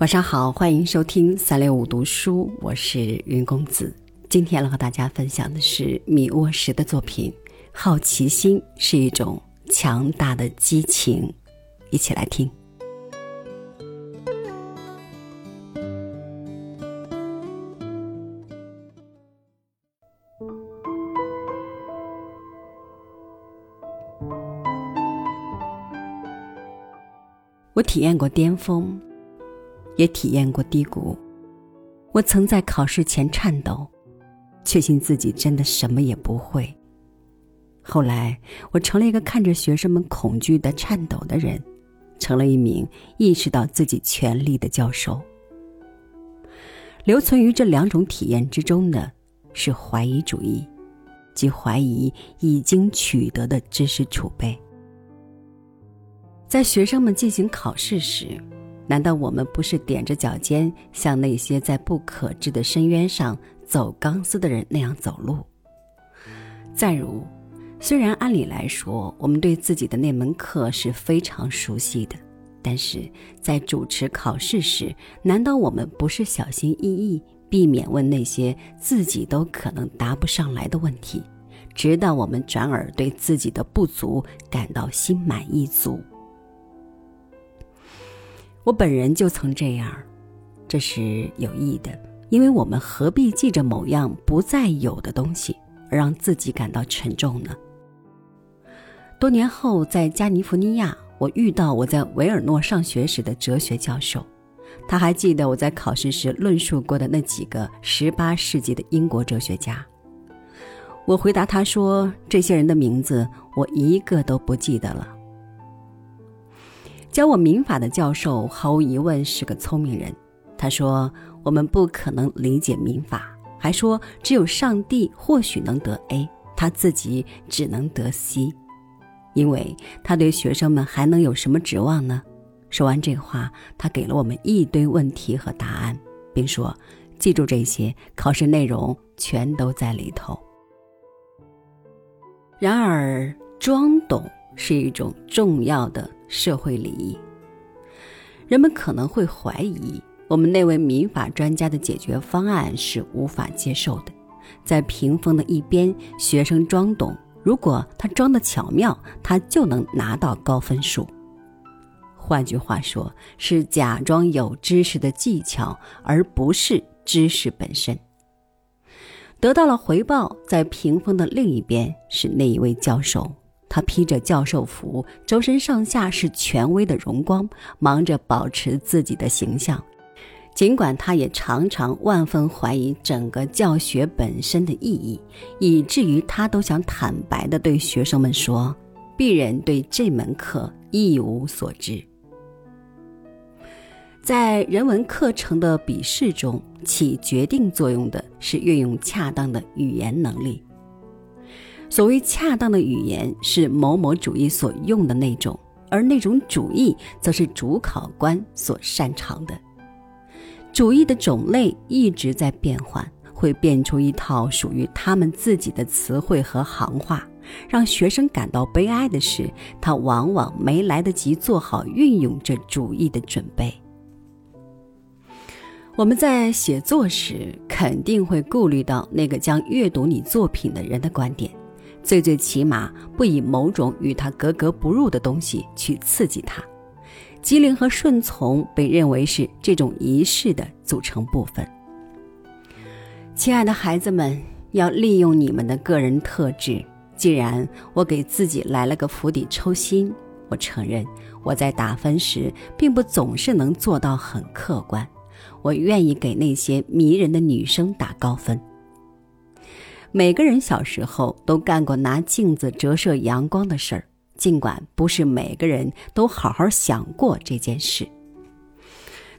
晚上好，欢迎收听三六五读书，我是云公子。今天要和大家分享的是米沃什的作品《好奇心是一种强大的激情》，一起来听。我体验过巅峰。也体验过低谷，我曾在考试前颤抖，确信自己真的什么也不会。后来，我成了一个看着学生们恐惧的颤抖的人，成了一名意识到自己权利的教授。留存于这两种体验之中的，是怀疑主义，即怀疑已经取得的知识储备。在学生们进行考试时。难道我们不是踮着脚尖，像那些在不可知的深渊上走钢丝的人那样走路？再如，虽然按理来说，我们对自己的那门课是非常熟悉的，但是在主持考试时，难道我们不是小心翼翼，避免问那些自己都可能答不上来的问题，直到我们转而对自己的不足感到心满意足？我本人就曾这样，这是有意的，因为我们何必记着某样不再有的东西，而让自己感到沉重呢？多年后，在加利福尼亚，我遇到我在维尔诺上学时的哲学教授，他还记得我在考试时论述过的那几个十八世纪的英国哲学家。我回答他说：“这些人的名字，我一个都不记得了。”教我民法的教授毫无疑问是个聪明人。他说：“我们不可能理解民法，还说只有上帝或许能得 A，他自己只能得 C，因为他对学生们还能有什么指望呢？”说完这话，他给了我们一堆问题和答案，并说：“记住这些，考试内容全都在里头。”然而，装懂是一种重要的。社会礼仪，人们可能会怀疑我们那位民法专家的解决方案是无法接受的。在屏风的一边，学生装懂，如果他装的巧妙，他就能拿到高分数。换句话说，是假装有知识的技巧，而不是知识本身。得到了回报，在屏风的另一边是那一位教授。他披着教授服，周身上下是权威的荣光，忙着保持自己的形象。尽管他也常常万分怀疑整个教学本身的意义，以至于他都想坦白地对学生们说：“鄙人对这门课一无所知。”在人文课程的笔试中，起决定作用的是运用恰当的语言能力。所谓恰当的语言是某某主义所用的那种，而那种主义则是主考官所擅长的。主义的种类一直在变换，会变出一套属于他们自己的词汇和行话。让学生感到悲哀的是，他往往没来得及做好运用这主义的准备。我们在写作时肯定会顾虑到那个将阅读你作品的人的观点。最最起码不以某种与他格格不入的东西去刺激他，机灵和顺从被认为是这种仪式的组成部分。亲爱的孩子们，要利用你们的个人特质。既然我给自己来了个釜底抽薪，我承认我在打分时并不总是能做到很客观。我愿意给那些迷人的女生打高分。每个人小时候都干过拿镜子折射阳光的事儿，尽管不是每个人都好好想过这件事。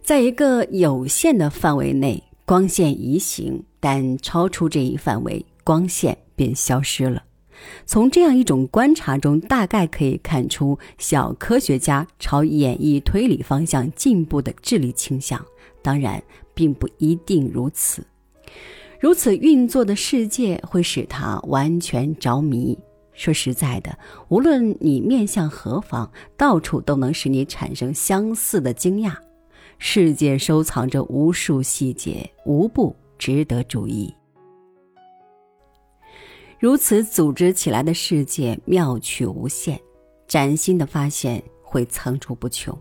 在一个有限的范围内，光线移行，但超出这一范围，光线便消失了。从这样一种观察中，大概可以看出小科学家朝演绎推理方向进步的智力倾向。当然，并不一定如此。如此运作的世界会使他完全着迷。说实在的，无论你面向何方，到处都能使你产生相似的惊讶。世界收藏着无数细节，无不值得注意。如此组织起来的世界妙趣无限，崭新的发现会层出不穷。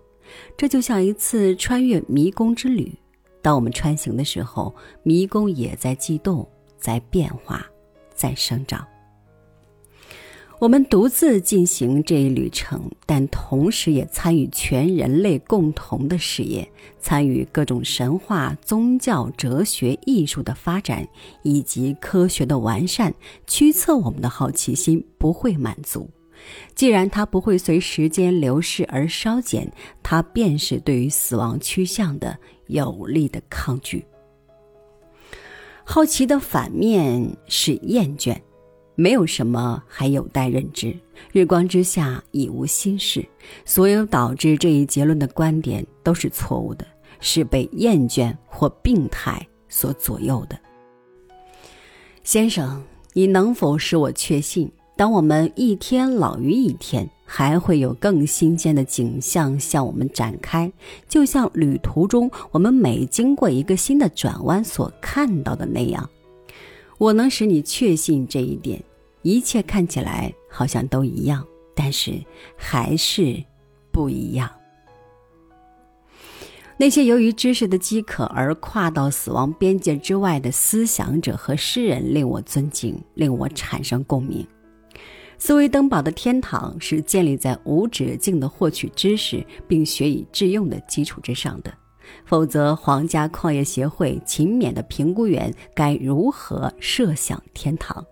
这就像一次穿越迷宫之旅。当我们穿行的时候，迷宫也在悸动，在变化，在生长。我们独自进行这一旅程，但同时也参与全人类共同的事业，参与各种神话、宗教、哲学、艺术的发展以及科学的完善。驱策我们的好奇心不会满足，既然它不会随时间流逝而稍减，它便是对于死亡趋向的有力的抗拒。好奇的反面是厌倦。没有什么还有待认知，日光之下已无新事。所有导致这一结论的观点都是错误的，是被厌倦或病态所左右的。先生，你能否使我确信，当我们一天老于一天，还会有更新鲜的景象向我们展开？就像旅途中我们每经过一个新的转弯所看到的那样，我能使你确信这一点。一切看起来好像都一样，但是还是不一样。那些由于知识的饥渴而跨到死亡边界之外的思想者和诗人，令我尊敬，令我产生共鸣。斯威登堡的天堂是建立在无止境的获取知识并学以致用的基础之上的，否则，皇家矿业协会勤勉的评估员该如何设想天堂？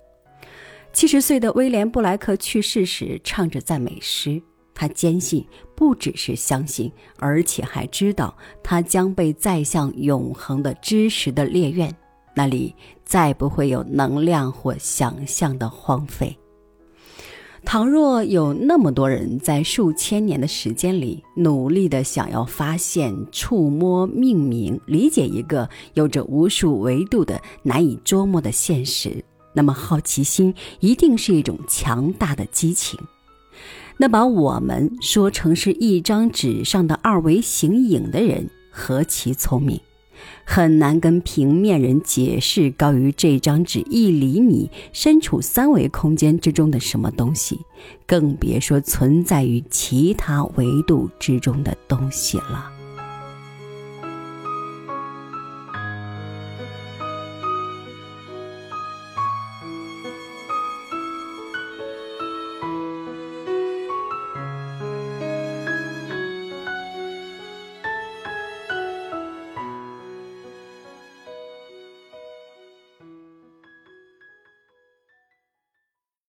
七十岁的威廉·布莱克去世时唱着赞美诗，他坚信，不只是相信，而且还知道，他将被载向永恒的知识的烈焰，那里再不会有能量或想象的荒废。倘若有那么多人在数千年的时间里努力的想要发现、触摸、命名、理解一个有着无数维度的难以捉摸的现实。那么，好奇心一定是一种强大的激情。那把我们说成是一张纸上的二维形影的人，何其聪明！很难跟平面人解释高于这张纸一厘米、身处三维空间之中的什么东西，更别说存在于其他维度之中的东西了。